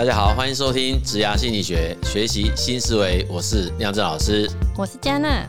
大家好，欢迎收听职涯心理学，学习新思维。我是亮正老师，我是嘉娜。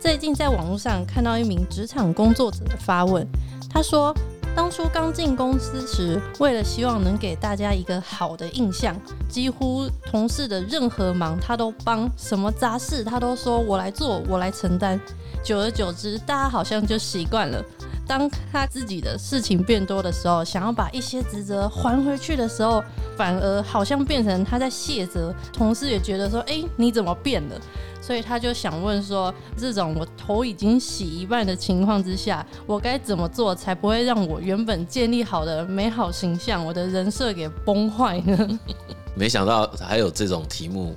最近在网络上看到一名职场工作者的发问，他说，当初刚进公司时，为了希望能给大家一个好的印象，几乎同事的任何忙他都帮，什么杂事他都说我来做，我来承担。久而久之，大家好像就习惯了。当他自己的事情变多的时候，想要把一些职责还回去的时候，反而好像变成他在卸责。同事也觉得说：“哎，你怎么变了？”所以他就想问说：“这种我头已经洗一半的情况之下，我该怎么做才不会让我原本建立好的美好形象，我的人设给崩坏呢？” 没想到还有这种题目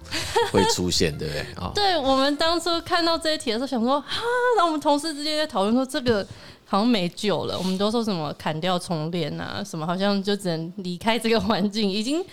会出现，对不对？哦，对，我们当初看到这一题的时候，想说：“哈，那我们同事之间在讨论说这个。”好像没救了，我们都说什么砍掉重练啊，什么好像就只能离开这个环境，已经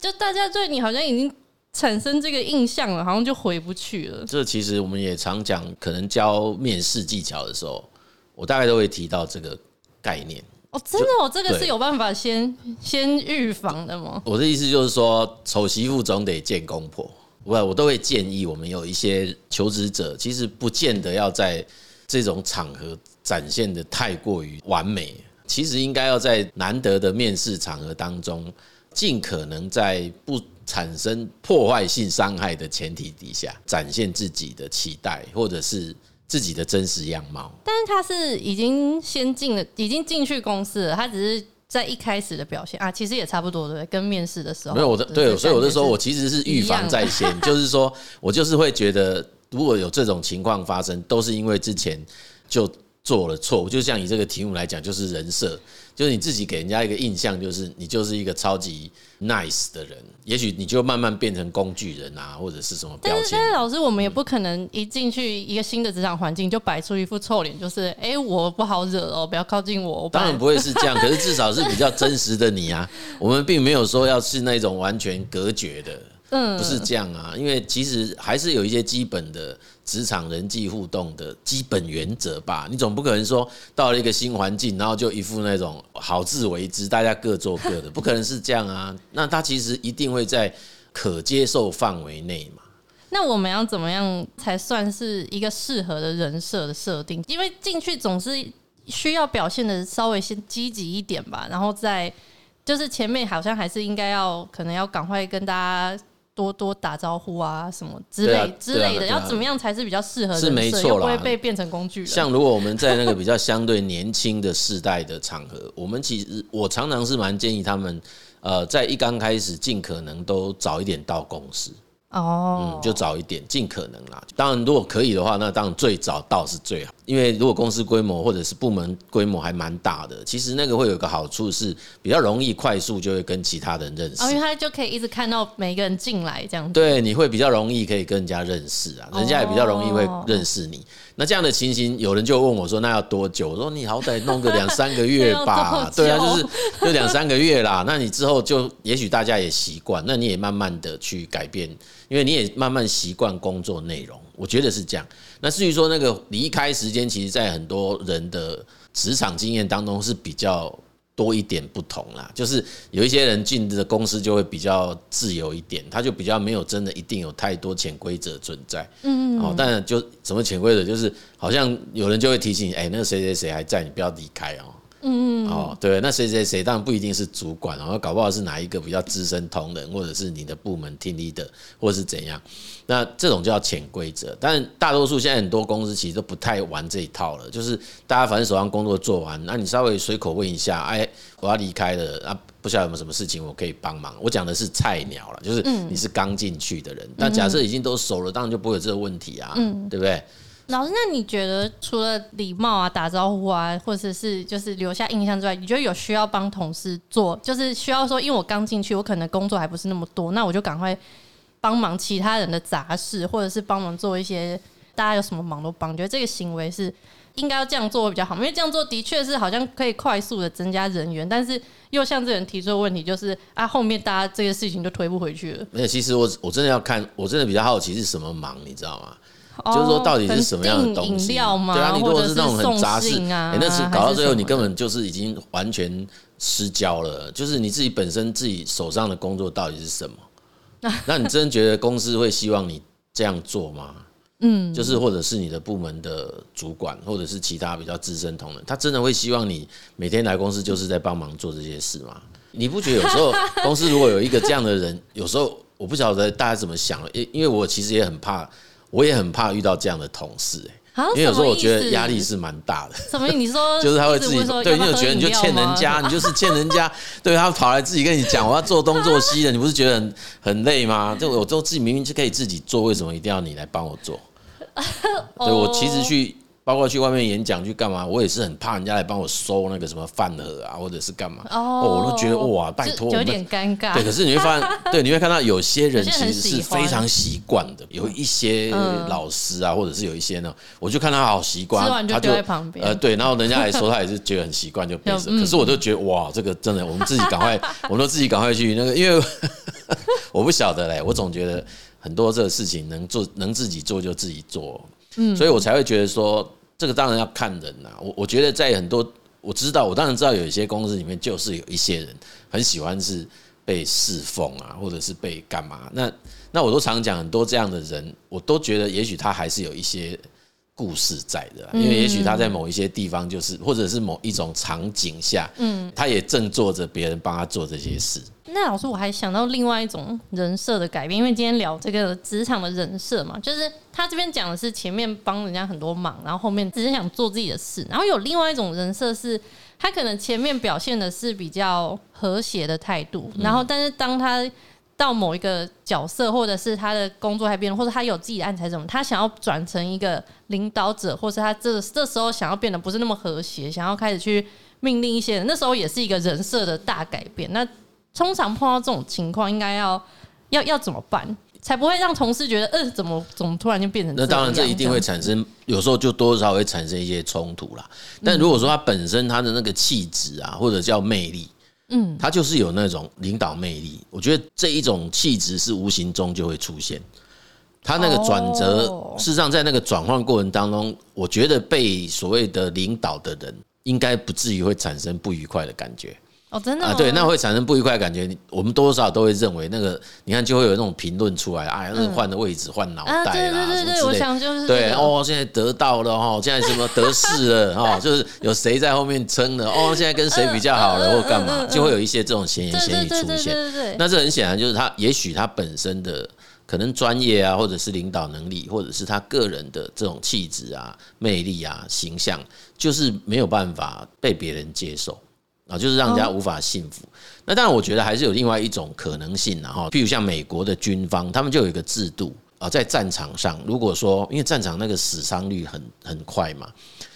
就大家对你好像已经产生这个印象了，好像就回不去了。这其实我们也常讲，可能教面试技巧的时候，我大概都会提到这个概念。哦，真的哦，这个是有办法先先预防的吗？我的意思就是说，丑媳妇总得见公婆，我我都会建议我们有一些求职者，其实不见得要在这种场合。展现的太过于完美，其实应该要在难得的面试场合当中，尽可能在不产生破坏性伤害的前提底下，展现自己的期待或者是自己的真实样貌。但是他是已经先进了，已经进去公司了，他只是在一开始的表现啊，其实也差不多，对不对？跟面试的时候，没有我的对，所以我就说我其实是预防在先，就是说我就是会觉得，如果有这种情况发生，都是因为之前就。做了错误，就像以这个题目来讲，就是人设，就是你自己给人家一个印象，就是你就是一个超级 nice 的人，也许你就慢慢变成工具人啊，或者是什么标签。但是，但是老师，我们也不可能一进去一个新的职场环境就摆出一副臭脸，就是哎、欸，我不好惹哦，不要靠近我。我当然不会是这样，可是至少是比较真实的你啊。我们并没有说要是那种完全隔绝的。嗯，不是这样啊，因为其实还是有一些基本的职场人际互动的基本原则吧。你总不可能说到了一个新环境，然后就一副那种好自为之，大家各做各的，不可能是这样啊。那他其实一定会在可接受范围内嘛。那我们要怎么样才算是一个适合的人设的设定？因为进去总是需要表现的稍微先积极一点吧，然后再就是前面好像还是应该要可能要赶快跟大家。多多打招呼啊，什么之类之类的，要怎么样才是比较适合？是没错啦，又不会被变成工具人。像如果我们在那个比较相对年轻的世代的场合，我们其实我常常是蛮建议他们，呃，在一刚开始尽可能都早一点到公司。哦，嗯，就早一点，尽可能啦。当然，如果可以的话，那当然最早到是最好。因为如果公司规模或者是部门规模还蛮大的，其实那个会有一个好处是比较容易快速就会跟其他人认识。哦，因为他就可以一直看到每一个人进来这样子。对，你会比较容易可以跟人家认识啊，人家也比较容易会认识你。那这样的情形，有人就问我说：“那要多久？”我说：“你好歹弄个两三个月吧。”对啊，就是就两三个月啦。那你之后就也许大家也习惯，那你也慢慢的去改变。因为你也慢慢习惯工作内容，我觉得是这样。那至于说那个离开时间，其实，在很多人的职场经验当中是比较多一点不同啦。就是有一些人进的公司就会比较自由一点，他就比较没有真的一定有太多潜规则存在。嗯，哦，但就什么潜规则，就是好像有人就会提醒你，哎，那个谁谁谁还在，你不要离开哦。嗯哦，对，那谁谁谁当然不一定是主管，然后搞不好是哪一个比较资深同仁，或者是你的部门 team leader，或者是怎样，那这种叫潜规则。但大多数现在很多公司其实都不太玩这一套了，就是大家反正手上工作做完，那你稍微随口问一下，哎，我要离开了，啊，不晓得有没有什么事情我可以帮忙。我讲的是菜鸟了，就是你是刚进去的人，但假设已经都熟了，当然就不会有这个问题啊，对不对？老师，那你觉得除了礼貌啊、打招呼啊，或者是就是留下印象之外，你觉得有需要帮同事做，就是需要说，因为我刚进去，我可能工作还不是那么多，那我就赶快帮忙其他人的杂事，或者是帮忙做一些大家有什么忙都帮。觉得这个行为是应该要这样做会比较好，因为这样做的确是好像可以快速的增加人员，但是又像这人提出的问题，就是啊，后面大家这个事情就推不回去了。没有，其实我我真的要看，我真的比较好奇是什么忙，你知道吗？就是说到底是什么样的东西？对啊，你如果是那种很杂事那是搞到最后你根本就是已经完全失焦了。就是你自己本身自己手上的工作到底是什么？那你真觉得公司会希望你这样做吗？嗯，就是或者是你的部门的主管，或者是其他比较资深同仁，他真的会希望你每天来公司就是在帮忙做这些事吗？你不觉得有时候 公司如果有一个这样的人，有时候我不晓得大家怎么想，因因为我其实也很怕，我也很怕遇到这样的同事，哎，因为有时候我觉得压力是蛮大的。什么？你说 就是他会自己对，你有觉得你就欠人家，你就是欠人家，对他跑来自己跟你讲我要做东做西的，你不是觉得很很累吗？就我都自己明明就可以自己做，为什么一定要你来帮我做？对，我其实去，包括去外面演讲去干嘛，我也是很怕人家来帮我收那个什么饭盒啊，或者是干嘛。哦，我都觉得哇，拜托，有点尴尬。对，可是你会发现，对，你会看到有些人其实是非常习惯的，有一些老师啊，或者是有一些呢，我就看他好习惯，他就在旁边。呃，对，然后人家来说，他也是觉得很习惯，就没事。可是我就觉得哇，这个真的，我们自己赶快，我们都自己赶快去那个，因为 我不晓得嘞，我总觉得。很多这个事情能做能自己做就自己做，所以我才会觉得说，这个当然要看人呐。我我觉得在很多我知道，我当然知道有一些公司里面就是有一些人很喜欢是被侍奉啊，或者是被干嘛。那那我都常讲很多这样的人，我都觉得也许他还是有一些故事在的，因为也许他在某一些地方就是或者是某一种场景下，嗯，他也正做着别人帮他做这些事。那老师，我还想到另外一种人设的改变，因为今天聊这个职场的人设嘛，就是他这边讲的是前面帮人家很多忙，然后后面只是想做自己的事，然后有另外一种人设是，他可能前面表现的是比较和谐的态度，然后但是当他到某一个角色，或者是他的工作还变，或者他有自己的安排什么，他想要转成一个领导者，或是他这这时候想要变得不是那么和谐，想要开始去命令一些人，那时候也是一个人设的大改变。那通常碰到这种情况，应该要要要怎么办，才不会让同事觉得，呃，怎么怎么突然就变成？那当然，这一定会产生，有时候就多少会产生一些冲突啦。但如果说他本身他的那个气质啊，或者叫魅力，嗯，他就是有那种领导魅力，我觉得这一种气质是无形中就会出现。他那个转折，事实上在那个转换过程当中，我觉得被所谓的领导的人，应该不至于会产生不愉快的感觉。哦，真的啊，对，那会产生不愉快的感觉。我们多多少少都会认为那个，你看就会有那种评论出来，哎换的位置换脑袋啦，对对对对，我想就是对哦，现在得到了哈，现在什么得势了哈，就是有谁在后面撑了哦，现在跟谁比较好了或干嘛，就会有一些这种闲言闲语出现。那这很显然就是他，也许他本身的可能专业啊，或者是领导能力，或者是他个人的这种气质啊、魅力啊、形象，就是没有办法被别人接受。啊，就是让人家无法信服。那当然，我觉得还是有另外一种可能性，然后，譬如像美国的军方，他们就有一个制度啊，在战场上，如果说因为战场那个死伤率很很快嘛，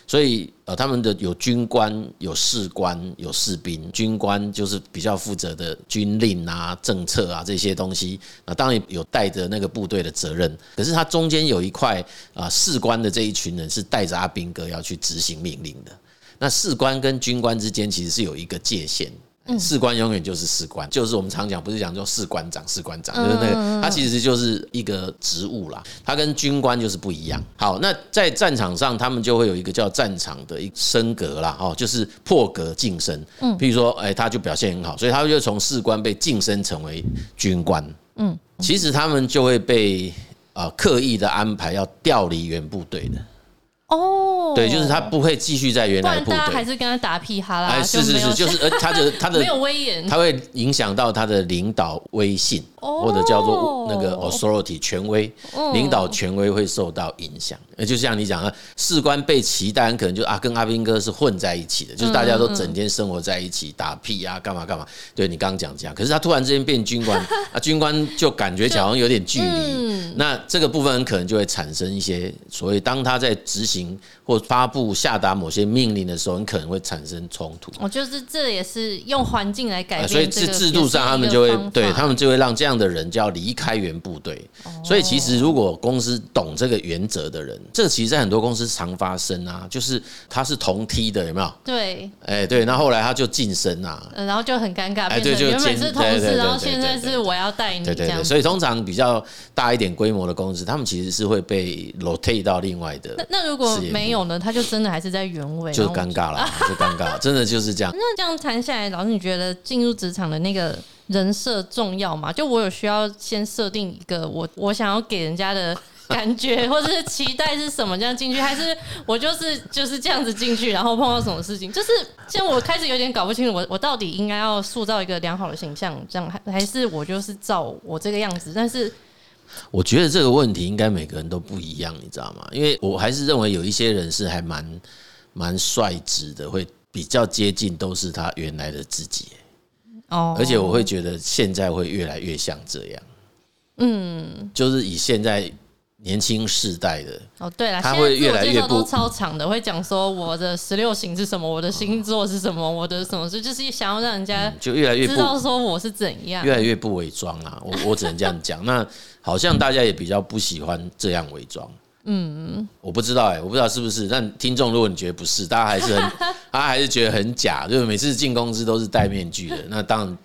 所以呃，他们的有军官、有士官、有士兵。军官就是比较负责的军令啊、政策啊这些东西，那当然有带着那个部队的责任。可是他中间有一块啊，士官的这一群人是带着阿兵哥要去执行命令的。那士官跟军官之间其实是有一个界限，士官永远就是士官，就是我们常讲，不是讲说士官长、士官长，就是那个，他其实就是一个职务啦，他跟军官就是不一样。好，那在战场上，他们就会有一个叫战场的一升格啦，哦，就是破格晋升。嗯，譬如说，哎，他就表现很好，所以他就从士官被晋升成为军官。嗯，其实他们就会被啊刻意的安排要调离原部队的。哦，对，就是他不会继续在原来部队，还是跟他打屁哈啦。哎，是是是，就是呃，他的 他的没有威严，他会影响到他的领导威信，或者叫做那个 authority 权威，领导权威会受到影响。呃，就像你讲的，士官被期待，可能就啊，跟阿兵哥是混在一起的，就是大家都整天生活在一起，打屁啊，干嘛干嘛。对你刚刚讲这样，可是他突然之间变军官，啊，军官就感觉好像有点距离。那这个部分可能就会产生一些所谓，当他在执行或发布下达某些命令的时候，你可能会产生冲突。我就是这也是用环境来改变，所以制制度上他们就会对他们就会让这样的人就要离开原部队。所以其实如果公司懂这个原则的人，这其实在很多公司常发生啊，就是他是同梯的，有没有？对，哎对，那后来他就晋升啊，然后就很尴尬，哎对，就原本是同事，然后现在是我要带你。对对对，所以通常比较大一点规模的公司，他们其实是会被 rotate 到另外的。那那如果没有呢？他就真的还是在原位，就尴尬了，就尴尬，真的就是这样。那这样谈下来，老师你觉得进入职场的那个人设重要吗？就我有需要先设定一个我我想要给人家的感觉，或者是期待是什么这样进去，还是我就是就是这样子进去，然后碰到什么事情，就是现在我开始有点搞不清楚，我我到底应该要塑造一个良好的形象，这样还还是我就是照我这个样子，但是。我觉得这个问题应该每个人都不一样，你知道吗？因为我还是认为有一些人是还蛮蛮率直的，会比较接近都是他原来的自己。哦，而且我会觉得现在会越来越像这样。嗯，就是以现在。年轻世代的哦，对了，他会越来越不超长的，会讲说我的十六型是什么，我的星座是什么，我的什么，就是想要让人家就越来越知道说我是怎样，越来越不伪装啊。我我只能这样讲。那好像大家也比较不喜欢这样伪装。嗯，我不知道哎、欸，我不知道是不是。但听众，如果你觉得不是，大家还是很，大家还是觉得很假，就是每次进公司都是戴面具的。那当然，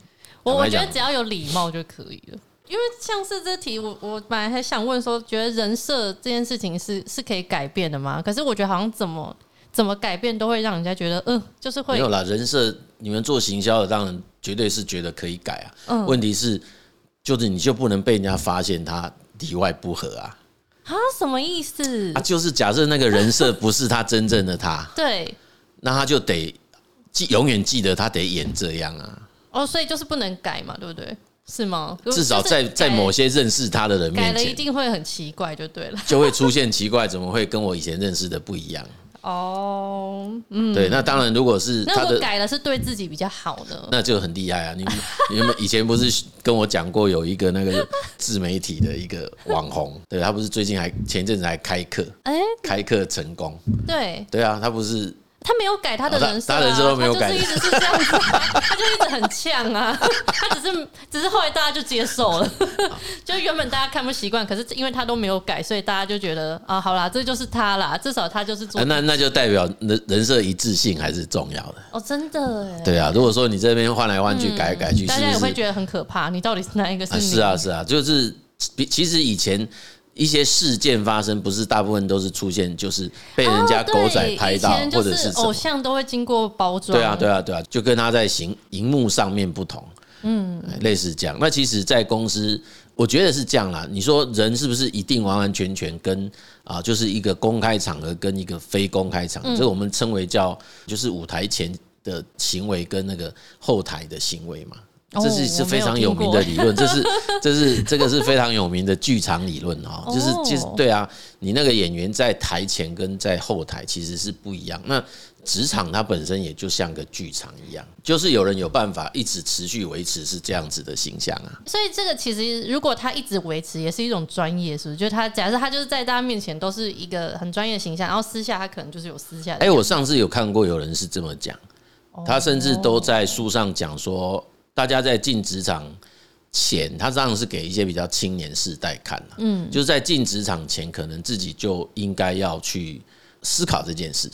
我我觉得只要有礼貌就可以了。因为像是这题，我我本来还想问说，觉得人设这件事情是是可以改变的吗？可是我觉得好像怎么怎么改变都会让人家觉得，嗯，就是会没有啦。人设你们做行销的，当然绝对是觉得可以改啊。嗯，问题是就是你就不能被人家发现他里外不合啊。啊，什么意思？啊，就是假设那个人设不是他真正的他，对，那他就得记永远记得他得演这样啊。哦，所以就是不能改嘛，对不对？是吗？至少在在某些认识他的人面前，改了一定会很奇怪，就对了，就会出现奇怪，怎么会跟我以前认识的不一样？哦，嗯，对，那当然，如果是他的改了，是对自己比较好的，那就很厉害啊！你们 你们以前不是跟我讲过有一个那个自媒体的一个网红，对，他不是最近还前阵子还开课，哎，开课成功，对，对啊，他不是。他没有改他的人设、啊，他人设都没有改，他就是一直是这样子、啊，他就一直很呛啊，他只是只是后来大家就接受了，就原本大家看不习惯，可是因为他都没有改，所以大家就觉得啊，好啦，这就是他啦，至少他就是做、啊。那那就代表人人设一致性还是重要的哦，真的哎。对啊，如果说你这边换来换去、改来改去，大家也会觉得很可怕。你到底是哪一个是、啊？是啊是啊，就是其实以前。一些事件发生，不是大部分都是出现，就是被人家狗仔拍到，或者是偶像都会经过包装。对啊，对啊，对啊，就跟他在行荧幕上面不同，嗯，类似这样。那其实，在公司，我觉得是这样啦。你说人是不是一定完完全全跟啊，就是一个公开场合跟一个非公开场合，这我们称为叫，就是舞台前的行为跟那个后台的行为嘛。这是是非常有名的理论，这是 这是这个是非常有名的剧场理论啊，就是其实对啊，你那个演员在台前跟在后台其实是不一样。那职场它本身也就像个剧场一样，就是有人有办法一直持续维持是这样子的形象啊。所以这个其实如果他一直维持，也是一种专业，是不是？就他假设他就是在大家面前都是一个很专业的形象，然后私下他可能就是有私下的。哎，我上次有看过有人是这么讲，他甚至都在书上讲说。大家在进职场前，他当然是给一些比较青年世代看的，嗯，就是在进职场前，可能自己就应该要去思考这件事，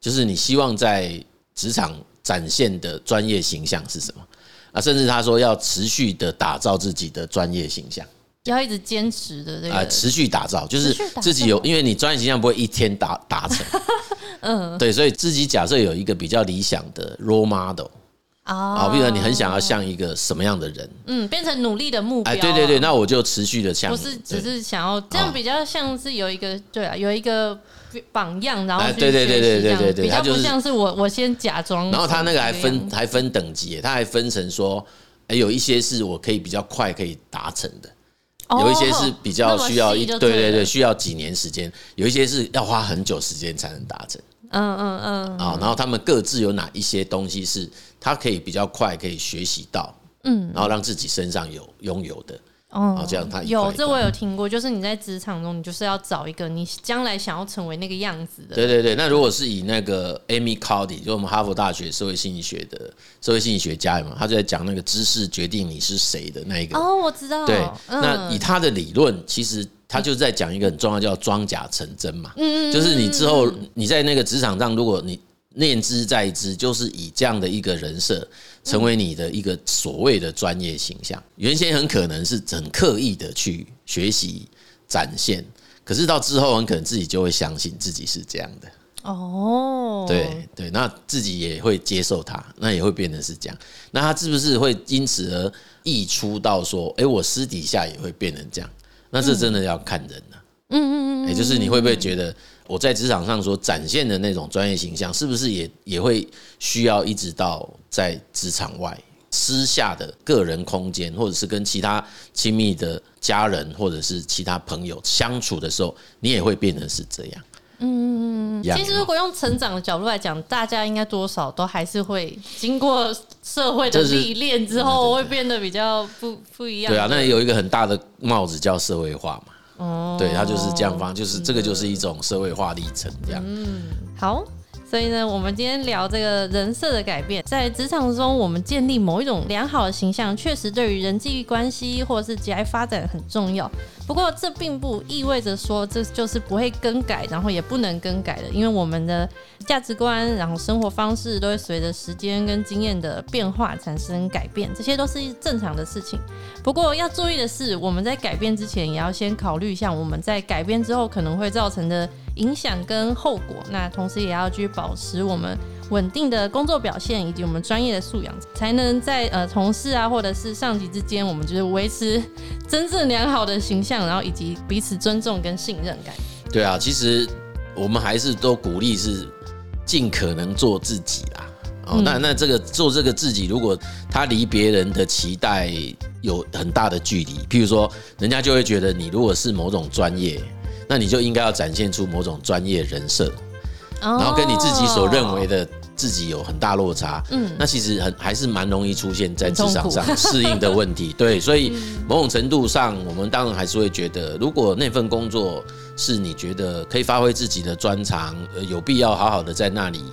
就是你希望在职场展现的专业形象是什么？啊？甚至他说要持续的打造自己的专业形象，要一直坚持的这个啊，持续打造，就是自己有，因为你专业形象不会一天达达成，嗯，对，所以自己假设有一个比较理想的 role model。啊，比如说你很想要像一个什么样的人？嗯，变成努力的目标。哎，对对对，那我就持续的像。不是，只是想要这样，比较像是有一个对啊，有一个榜样，然后对对对对对对对，比较不像是我我先假装。然后他那个还分还分等级，他还分成说，哎，有一些是我可以比较快可以达成的，有一些是比较需要一对对对需要几年时间，有一些是要花很久时间才能达成。嗯嗯嗯。啊，然后他们各自有哪一些东西是？他可以比较快可以学习到，嗯，然后让自己身上有拥有的，哦，这样他有这我有听过，就是你在职场中，你就是要找一个你将来想要成为那个样子的。对对对，那如果是以那个 Amy Cuddy，就我们哈佛大学社会心理学的社会心理学家嘛，他就在讲那个知识决定你是谁的那一个。哦，我知道。对，嗯、那以他的理论，其实他就是在讲一个很重要，叫装假成真嘛。嗯，就是你之后你在那个职场上，如果你念之在之，就是以这样的一个人设。成为你的一个所谓的专业形象，原先很可能是很刻意的去学习展现，可是到之后很可能自己就会相信自己是这样的。哦，对对，那自己也会接受它，那也会变成是这样。那他是不是会因此而溢出到说，哎，我私底下也会变成这样？那这真的要看人了。嗯嗯嗯，也就是你会不会觉得？我在职场上所展现的那种专业形象，是不是也也会需要一直到在职场外私下的个人空间，或者是跟其他亲密的家人或者是其他朋友相处的时候，你也会变成是这样？嗯，其实如果用成长的角度来讲，大家应该多少都还是会经过社会的历练之后，会变得比较不不一样。对啊，那有一个很大的帽子叫社会化嘛。哦，对，他就是这样方，就是这个就是一种社会化历程，这样。嗯，好。所以呢，我们今天聊这个人设的改变，在职场中，我们建立某一种良好的形象，确实对于人际关系或者是职业发展很重要。不过，这并不意味着说这就是不会更改，然后也不能更改的，因为我们的价值观，然后生活方式都会随着时间跟经验的变化产生改变，这些都是正常的事情。不过要注意的是，我们在改变之前，也要先考虑一下我们在改变之后可能会造成的影响跟后果。那同时也要去保持我们稳定的工作表现，以及我们专业的素养，才能在呃同事啊或者是上级之间，我们就是维持真正良好的形象，然后以及彼此尊重跟信任感。对啊，其实我们还是都鼓励是尽可能做自己啦。哦，那那这个做这个自己，如果他离别人的期待有很大的距离，譬如说，人家就会觉得你如果是某种专业，那你就应该要展现出某种专业人设。然后跟你自己所认为的自己有很大落差，嗯，那其实很还是蛮容易出现在职场上适应的问题，对，所以某种程度上，我们当然还是会觉得，如果那份工作是你觉得可以发挥自己的专长，呃，有必要好好的在那里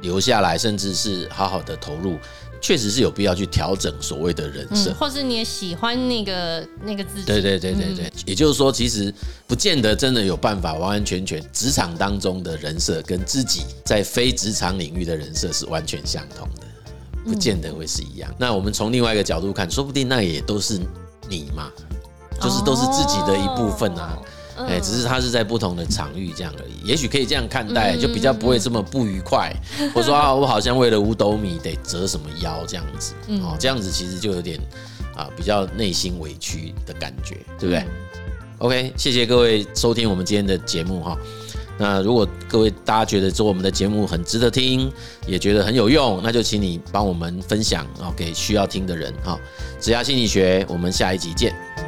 留下来，甚至是好好的投入。确实是有必要去调整所谓的人设，嗯，或是你也喜欢那个那个自己。对对对对对，嗯，也就是说，其实不见得真的有办法完完全全职场当中的人设跟自己在非职场领域的人设是完全相同的，不见得会是一样。嗯，那我们从另外一个角度看，说不定那也都是你嘛，就是都是自己的一部分啊。哦哎，只是他是在不同的场域这样而已，也许可以这样看待，就比较不会这么不愉快。或者说啊，我好像为了五斗米得折什么腰这样子，哦，这样子其实就有点啊比较内心委屈的感觉，对不对？OK，谢谢各位收听我们今天的节目哈。那如果各位大家觉得做我们的节目很值得听，也觉得很有用，那就请你帮我们分享啊给需要听的人哈。职涯心理学，我们下一集见。